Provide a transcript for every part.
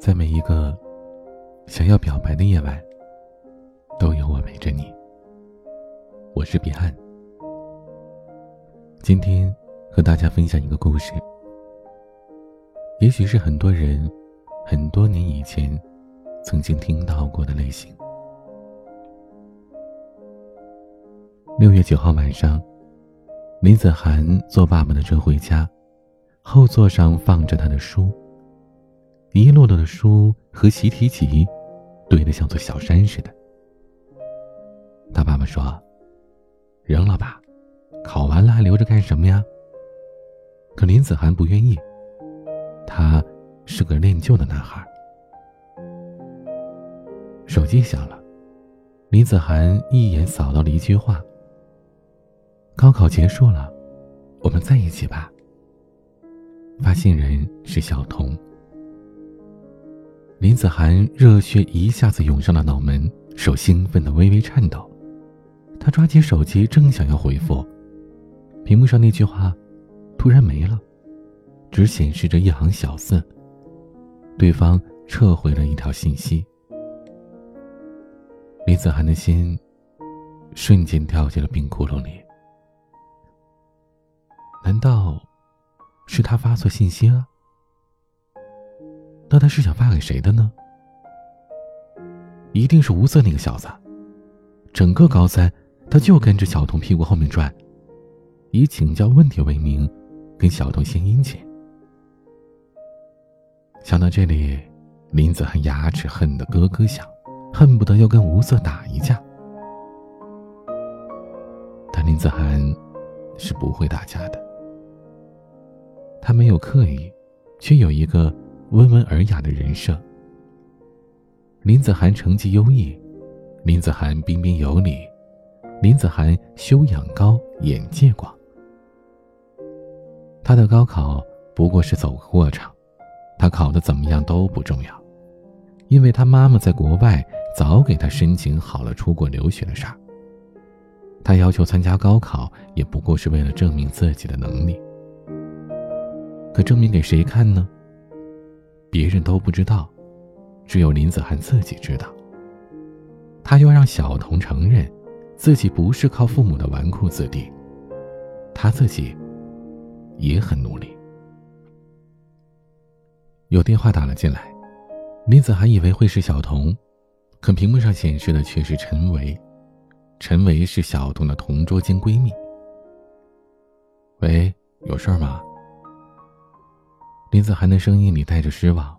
在每一个想要表白的夜晚，都有我陪着你。我是彼岸，今天和大家分享一个故事，也许是很多人很多年以前曾经听到过的类型。六月九号晚上，林子涵坐爸爸的车回家，后座上放着他的书。一摞摞的书和习题集，堆得像座小山似的。他爸爸说：“扔了吧，考完了还留着干什么呀？”可林子涵不愿意。他是个恋旧的男孩。手机响了，林子涵一眼扫到了一句话：“高考结束了，我们在一起吧。”发信人是小童。林子涵热血一下子涌上了脑门，手兴奋的微微颤抖。他抓起手机，正想要回复，屏幕上那句话突然没了，只显示着一行小字。对方撤回了一条信息。林子涵的心瞬间掉进了冰窟窿里。难道是他发错信息了？那他是想发给谁的呢？一定是吴瑟那个小子。整个高三，他就跟着小童屁股后面转，以请教问题为名，跟小童献殷勤。想到这里，林子涵牙齿恨得咯咯响，恨不得要跟吴瑟打一架。但林子涵是不会打架的，他没有刻意，却有一个。温文尔雅的人设。林子涵成绩优异，林子涵彬彬有礼，林子涵修养高，眼界广。他的高考不过是走个过场，他考的怎么样都不重要，因为他妈妈在国外早给他申请好了出国留学的事儿。他要求参加高考，也不过是为了证明自己的能力。可证明给谁看呢？别人都不知道，只有林子涵自己知道。他要让小童承认，自己不是靠父母的纨绔子弟，他自己也很努力。有电话打了进来，林子涵以为会是小童，可屏幕上显示的却是陈维。陈维是小童的同桌兼闺蜜。喂，有事吗？林子涵的声音里带着失望，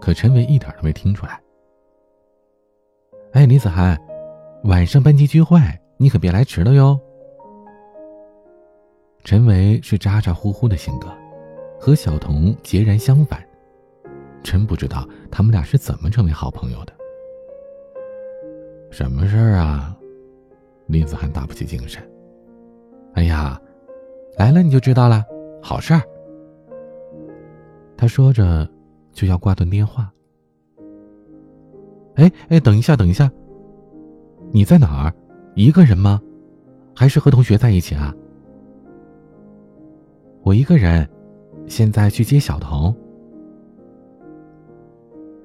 可陈伟一点都没听出来。哎，林子涵，晚上班级聚会，你可别来迟了哟。陈维是咋咋呼呼的性格，和小童截然相反。真不知道他们俩是怎么成为好朋友的。什么事儿啊？林子涵打不起精神。哎呀，来了你就知道了，好事儿。他说着，就要挂断电话。哎哎，等一下，等一下，你在哪儿？一个人吗？还是和同学在一起啊？我一个人，现在去接小童。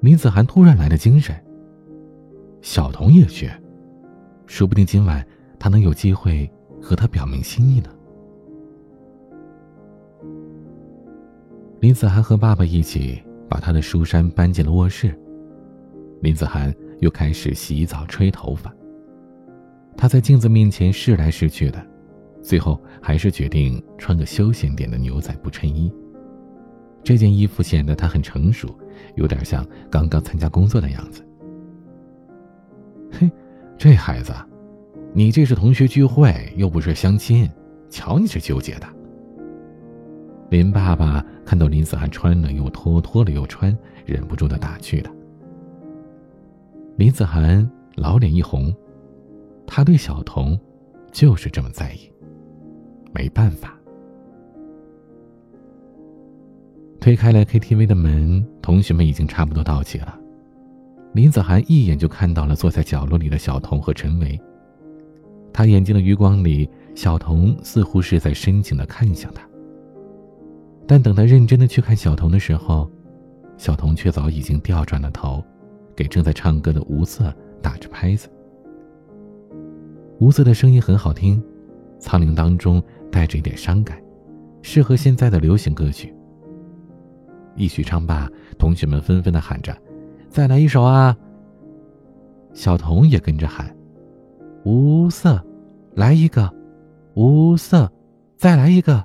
林子涵突然来了精神。小童也去，说不定今晚他能有机会和他表明心意呢。林子涵和爸爸一起把他的书山搬进了卧室。林子涵又开始洗澡、吹头发。他在镜子面前试来试去的，最后还是决定穿个休闲点的牛仔布衬衣。这件衣服显得他很成熟，有点像刚刚参加工作的样子。嘿，这孩子，你这是同学聚会，又不是相亲，瞧你这纠结的。林爸爸看到林子涵穿了又脱，脱了又穿，忍不住的打趣了。林子涵老脸一红，他对小童就是这么在意。没办法，推开了 KTV 的门，同学们已经差不多到齐了。林子涵一眼就看到了坐在角落里的小童和陈维。他眼睛的余光里，小童似乎是在深情的看向他。但等他认真的去看小童的时候，小童却早已经调转了头，给正在唱歌的吴瑟打着拍子。吴瑟的声音很好听，苍凉当中带着一点伤感，适合现在的流行歌曲。一曲唱罢，同学们纷纷的喊着：“再来一首啊！”小童也跟着喊：“无色，来一个；无色，再来一个。”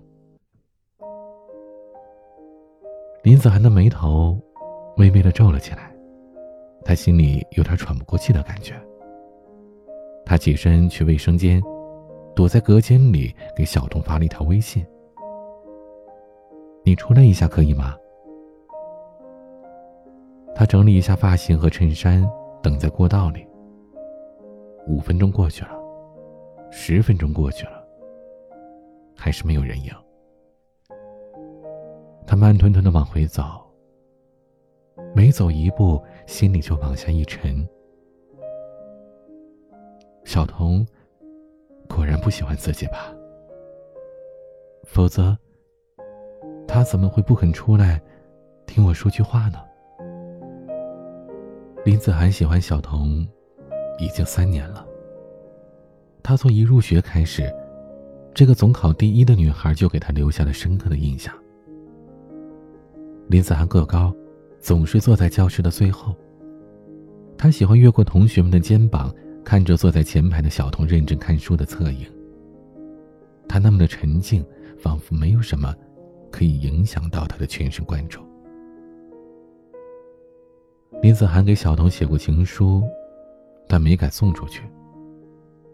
林子涵的眉头微微的皱了起来，他心里有点喘不过气的感觉。他起身去卫生间，躲在隔间里给小童发了一条微信：“你出来一下可以吗？”他整理一下发型和衬衫。等在过道里，五分钟过去了，十分钟过去了，还是没有人影。慢吞吞的往回走，每走一步，心里就往下一沉。小童果然不喜欢自己吧？否则，他怎么会不肯出来听我说句话呢？林子涵喜欢小童，已经三年了。他从一入学开始，这个总考第一的女孩就给他留下了深刻的印象。林子涵个高，总是坐在教室的最后。他喜欢越过同学们的肩膀，看着坐在前排的小童认真看书的侧影。他那么的沉静，仿佛没有什么可以影响到他的全神贯注。林子涵给小童写过情书，但没敢送出去，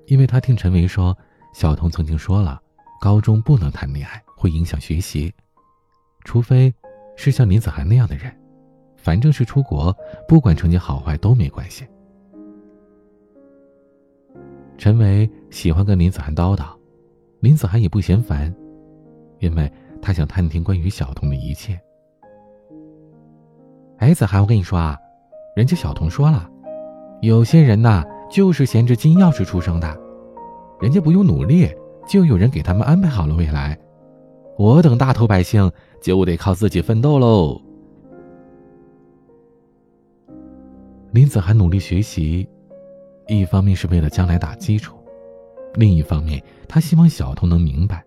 因为他听陈维说，小童曾经说了，高中不能谈恋爱，会影响学习，除非是像林子涵那样的人，反正是出国，不管成绩好坏都没关系。陈维喜欢跟林子涵叨叨，林子涵也不嫌烦，因为他想探听关于小童的一切。哎，子涵，我跟你说啊。人家小童说了，有些人呐，就是衔着金钥匙出生的，人家不用努力，就有人给他们安排好了未来。我等大头百姓就得靠自己奋斗喽。林子涵努力学习，一方面是为了将来打基础，另一方面他希望小童能明白，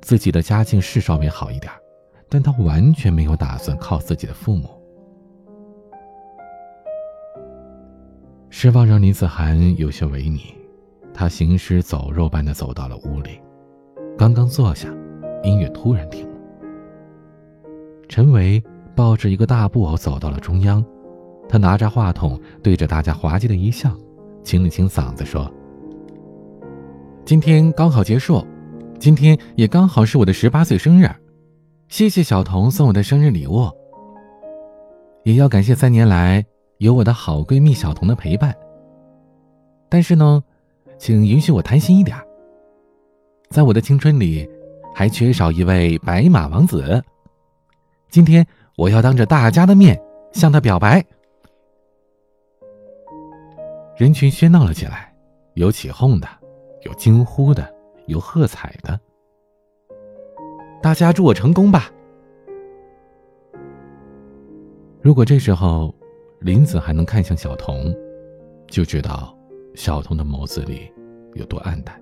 自己的家境是稍微好一点，但他完全没有打算靠自己的父母。失望让林子涵有些萎靡，他行尸走肉般的走到了屋里，刚刚坐下，音乐突然停了。陈维抱着一个大布偶走到了中央，他拿着话筒对着大家滑稽的一笑，清了清嗓子说：“今天高考结束，今天也刚好是我的十八岁生日，谢谢小童送我的生日礼物，也要感谢三年来。”有我的好闺蜜小童的陪伴，但是呢，请允许我贪心一点。在我的青春里，还缺少一位白马王子。今天我要当着大家的面向他表白。人群喧闹了起来，有起哄的，有惊呼的，有喝彩的。大家祝我成功吧！如果这时候。林子还能看向小童，就知道小童的眸子里有多暗淡。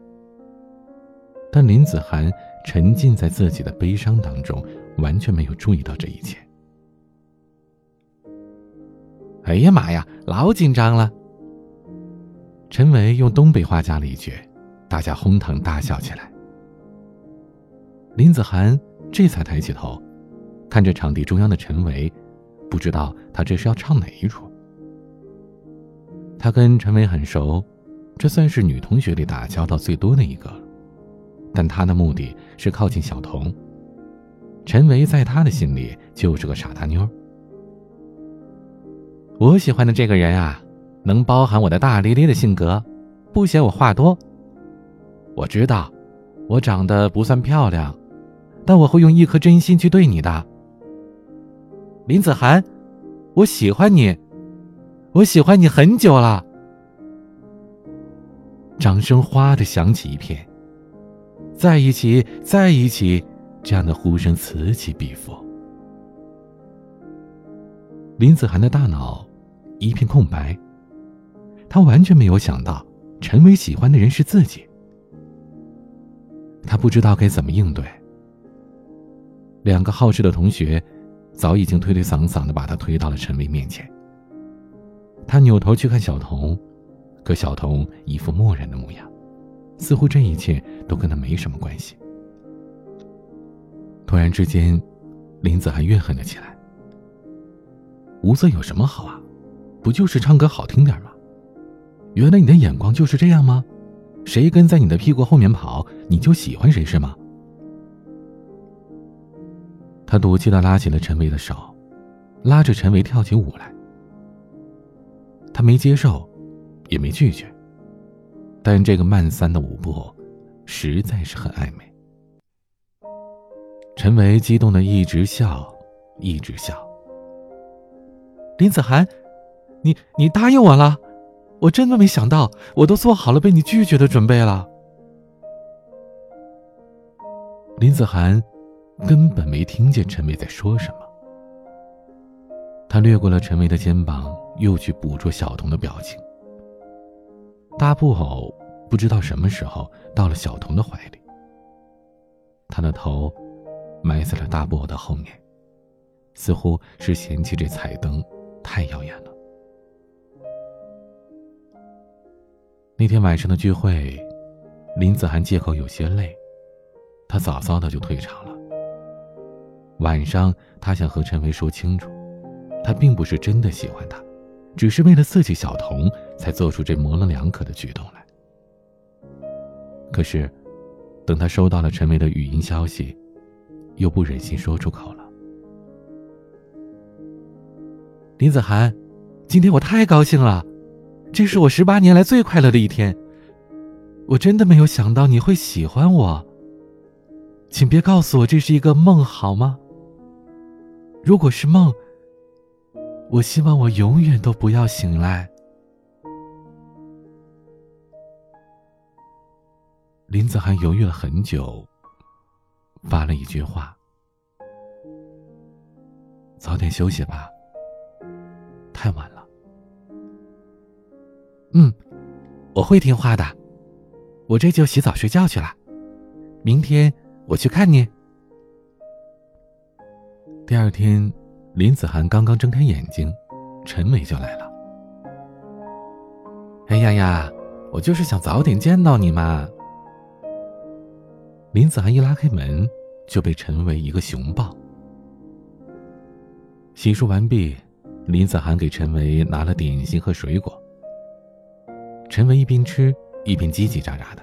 但林子涵沉浸在自己的悲伤当中，完全没有注意到这一切。哎呀妈呀，老紧张了！陈维用东北话加了一句，大家哄堂大笑起来。林子涵这才抬起头，看着场地中央的陈维。不知道他这是要唱哪一出。他跟陈伟很熟，这算是女同学里打交道最多的一个。但他的目的是靠近小童。陈维在他的心里就是个傻大妞。我喜欢的这个人啊，能包含我的大咧咧的性格，不嫌我话多。我知道，我长得不算漂亮，但我会用一颗真心去对你的。林子涵，我喜欢你，我喜欢你很久了。掌声哗的响起一片，在一起，在一起，这样的呼声此起彼伏。林子涵的大脑一片空白。他完全没有想到陈伟喜欢的人是自己。他不知道该怎么应对。两个好事的同学早已经推推搡搡的把他推到了陈伟面前。他扭头去看小童，可小童一副漠然的模样，似乎这一切都跟他没什么关系。突然之间，林子涵怨恨了起来。无色有什么好啊？不就是唱歌好听点吗？原来你的眼光就是这样吗？谁跟在你的屁股后面跑，你就喜欢谁是吗？他赌气的拉起了陈伟的手，拉着陈伟跳起舞来。他没接受，也没拒绝，但这个慢三的舞步，实在是很暧昧。陈维激动的一直笑，一直笑。林子涵，你你答应我了，我真的没想到，我都做好了被你拒绝的准备了。林子涵根本没听见陈维在说什么，他掠过了陈维的肩膀，又去捕捉小童的表情。大布偶不知道什么时候到了小童的怀里，他的头。埋在了大布偶的后面，似乎是嫌弃这彩灯太耀眼了。那天晚上的聚会，林子涵借口有些累，他早早的就退场了。晚上，他想和陈维说清楚，他并不是真的喜欢他，只是为了刺激小童才做出这模棱两可的举动来。可是，等他收到了陈维的语音消息。又不忍心说出口了。林子涵，今天我太高兴了，这是我十八年来最快乐的一天。我真的没有想到你会喜欢我。请别告诉我这是一个梦好吗？如果是梦，我希望我永远都不要醒来。林子涵犹豫了很久。发了一句话：“早点休息吧，太晚了。”嗯，我会听话的，我这就洗澡睡觉去了。明天我去看你。第二天，林子涵刚刚睁开眼睛，陈伟就来了。哎呀呀，我就是想早点见到你嘛。林子涵一拉开门，就被陈伟一个熊抱。洗漱完毕，林子涵给陈伟拿了点心和水果。陈伟一边吃一边叽叽喳喳的。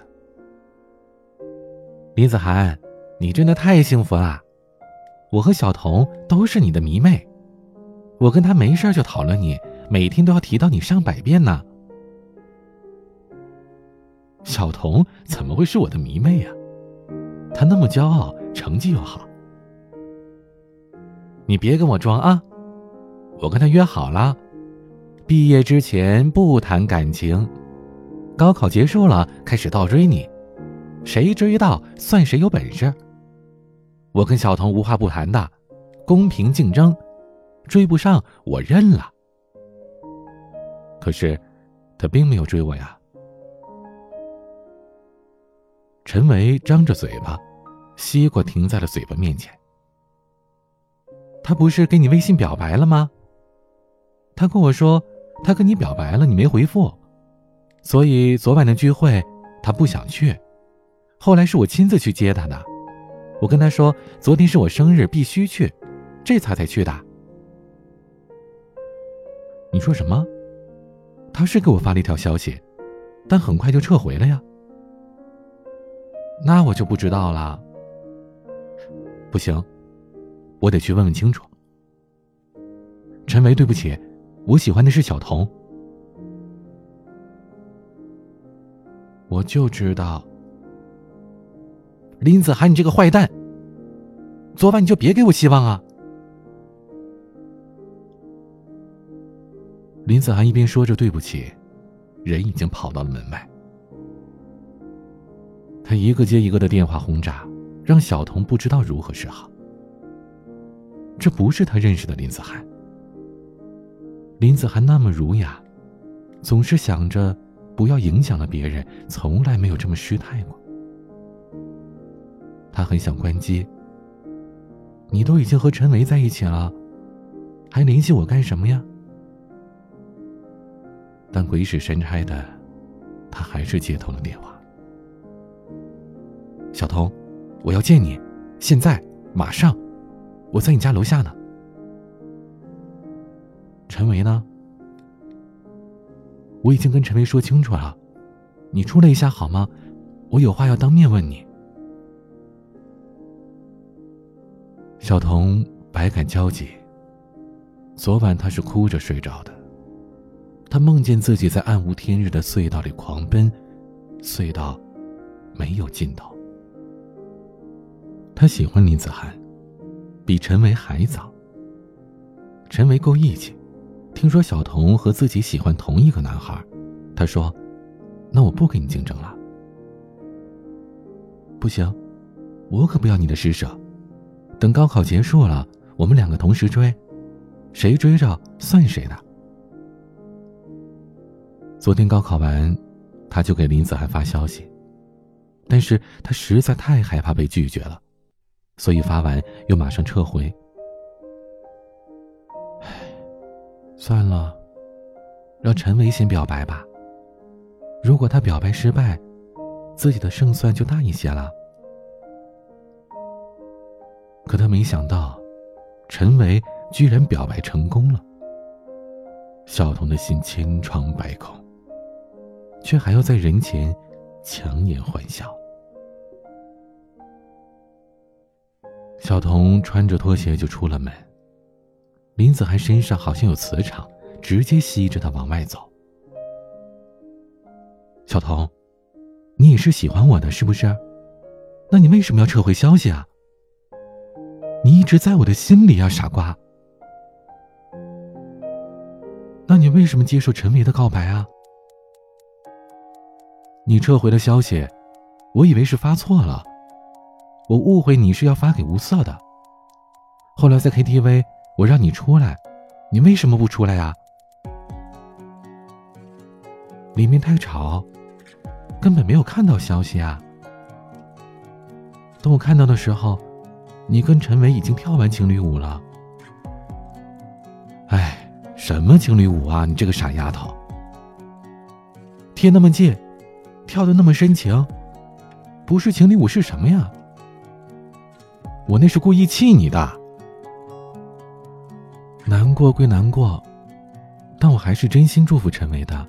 林子涵，你真的太幸福了，我和小童都是你的迷妹，我跟他没事就讨论你，每天都要提到你上百遍呢。小童怎么会是我的迷妹呀？他那么骄傲，成绩又好，你别跟我装啊！我跟他约好了，毕业之前不谈感情，高考结束了开始倒追你，谁追到算谁有本事。我跟小童无话不谈的，公平竞争，追不上我认了。可是，他并没有追我呀。陈维张着嘴巴，西瓜停在了嘴巴面前。他不是给你微信表白了吗？他跟我说，他跟你表白了，你没回复，所以昨晚的聚会他不想去。后来是我亲自去接他的，我跟他说昨天是我生日，必须去，这才才去的。你说什么？他是给我发了一条消息，但很快就撤回了呀。那我就不知道了。不行，我得去问问清楚。陈维，对不起，我喜欢的是小童。我就知道，林子涵，你这个坏蛋！昨晚你就别给我希望啊！林子涵一边说着对不起，人已经跑到了门外。他一个接一个的电话轰炸，让小童不知道如何是好。这不是他认识的林子涵。林子涵那么儒雅，总是想着不要影响了别人，从来没有这么失态过。他很想关机。你都已经和陈维在一起了，还联系我干什么呀？但鬼使神差的，他还是接通了电话。小童，我要见你，现在，马上，我在你家楼下呢。陈维呢？我已经跟陈维说清楚了，你出来一下好吗？我有话要当面问你。小童百感交集。昨晚他是哭着睡着的，他梦见自己在暗无天日的隧道里狂奔，隧道没有尽头。他喜欢林子涵，比陈维还早。陈维够义气，听说小童和自己喜欢同一个男孩，他说：“那我不跟你竞争了。”不行，我可不要你的施舍。等高考结束了，我们两个同时追，谁追着算谁的。昨天高考完，他就给林子涵发消息，但是他实在太害怕被拒绝了，所以发完又马上撤回。唉，算了，让陈维先表白吧。如果他表白失败，自己的胜算就大一些了。可他没想到，陈维居然表白成功了。小童的心千疮百孔，却还要在人前强颜欢笑。小童穿着拖鞋就出了门，林子涵身上好像有磁场，直接吸着他往外走。小童，你也是喜欢我的，是不是？那你为什么要撤回消息啊？你一直在我的心里啊，傻瓜。那你为什么接受陈维的告白啊？你撤回了消息，我以为是发错了，我误会你是要发给吴色的。后来在 KTV，我让你出来，你为什么不出来呀？里面太吵，根本没有看到消息啊。等我看到的时候。你跟陈伟已经跳完情侣舞了，哎，什么情侣舞啊！你这个傻丫头，贴那么近，跳的那么深情，不是情侣舞是什么呀？我那是故意气你的。难过归难过，但我还是真心祝福陈伟的，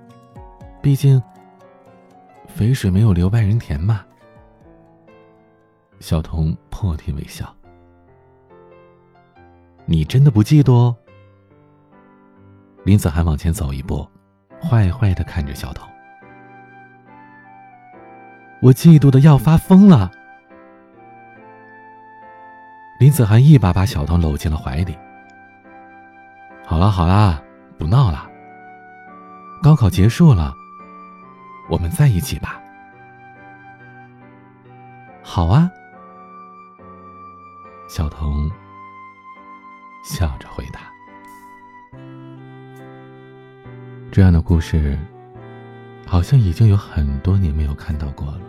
毕竟肥水没有流外人田嘛。小童破涕为笑。你真的不嫉妒？林子涵往前走一步，坏坏的看着小童。我嫉妒的要发疯了。林子涵一把把小童搂进了怀里。好了好了，不闹了。高考结束了，我们在一起吧。好啊，小童。笑着回答：“这样的故事，好像已经有很多年没有看到过了。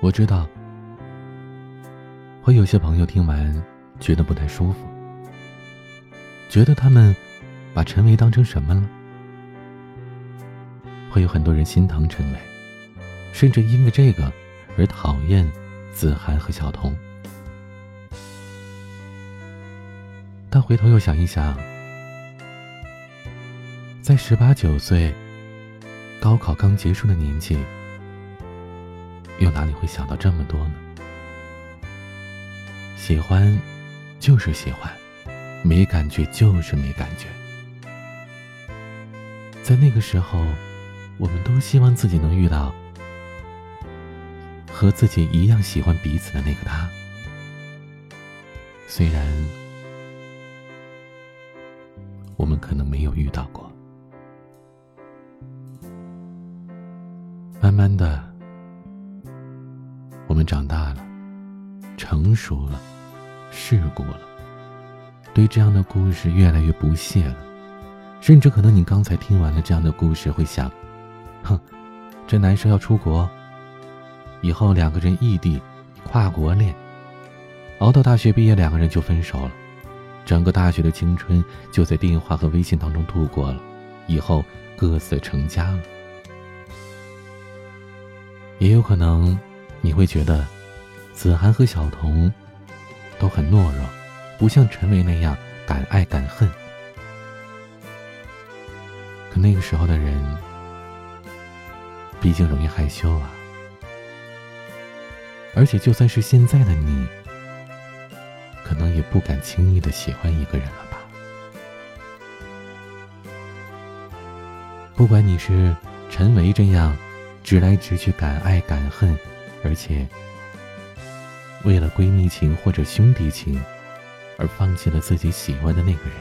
我知道，会有些朋友听完觉得不太舒服，觉得他们把陈维当成什么了？会有很多人心疼陈维，甚至因为这个而讨厌子涵和小童。”但回头又想一想，在十八九岁、高考刚结束的年纪，又哪里会想到这么多呢？喜欢就是喜欢，没感觉就是没感觉。在那个时候，我们都希望自己能遇到和自己一样喜欢彼此的那个他，虽然。我们可能没有遇到过。慢慢的，我们长大了，成熟了，世故了，对这样的故事越来越不屑了，甚至可能你刚才听完了这样的故事，会想：哼，这男生要出国，以后两个人异地，跨国恋，熬到大学毕业，两个人就分手了，整个大学的青春就在电话和微信当中度过了，以后各自成家了。也有可能，你会觉得，子涵和小童都很懦弱，不像陈维那样敢爱敢恨。可那个时候的人，毕竟容易害羞啊。而且就算是现在的你，可能也不敢轻易的喜欢一个人了吧？不管你是陈维这样。直来直去，敢爱敢恨，而且为了闺蜜情或者兄弟情而放弃了自己喜欢的那个人，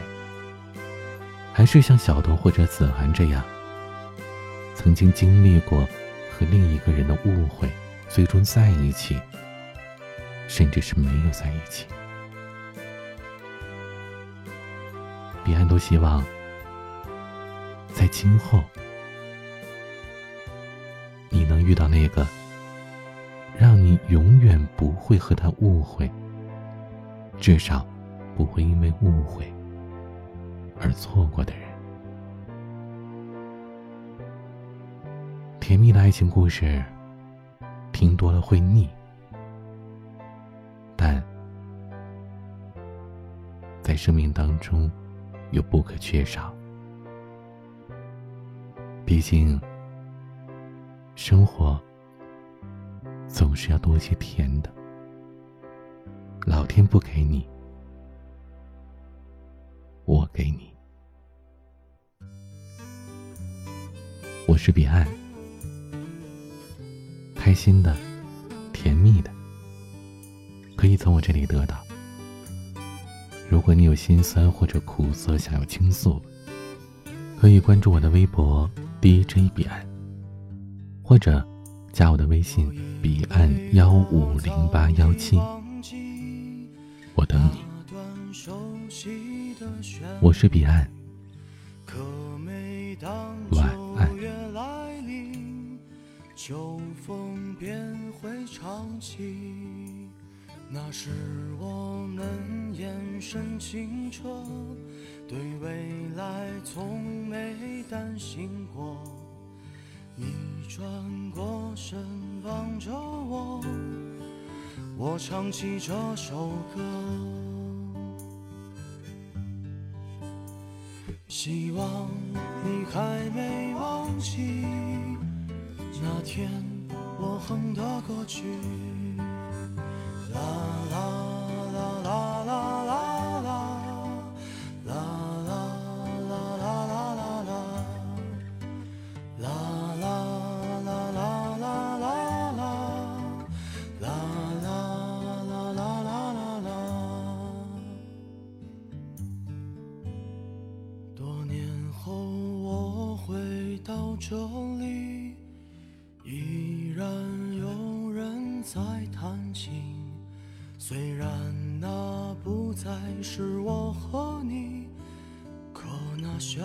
还是像小童或者子涵这样，曾经经历过和另一个人的误会，最终在一起，甚至是没有在一起。彼岸都希望在今后。你能遇到那个让你永远不会和他误会，至少不会因为误会而错过的人。甜蜜的爱情故事听多了会腻，但在生命当中又不可缺少。毕竟。生活总是要多些甜的，老天不给你，我给你。我是彼岸，开心的、甜蜜的，可以从我这里得到。如果你有心酸或者苦涩想要倾诉，可以关注我的微博 DJ 彼岸。或者加我的微信彼岸幺五零八幺七，我等你。我是彼岸，晚安。秋风便会唱起，那是我们眼神清澈，对未来从没担心过。你转过身望着我，我唱起这首歌。希望你还没忘记那天我哼的歌曲。啦啦是我和你，可那旋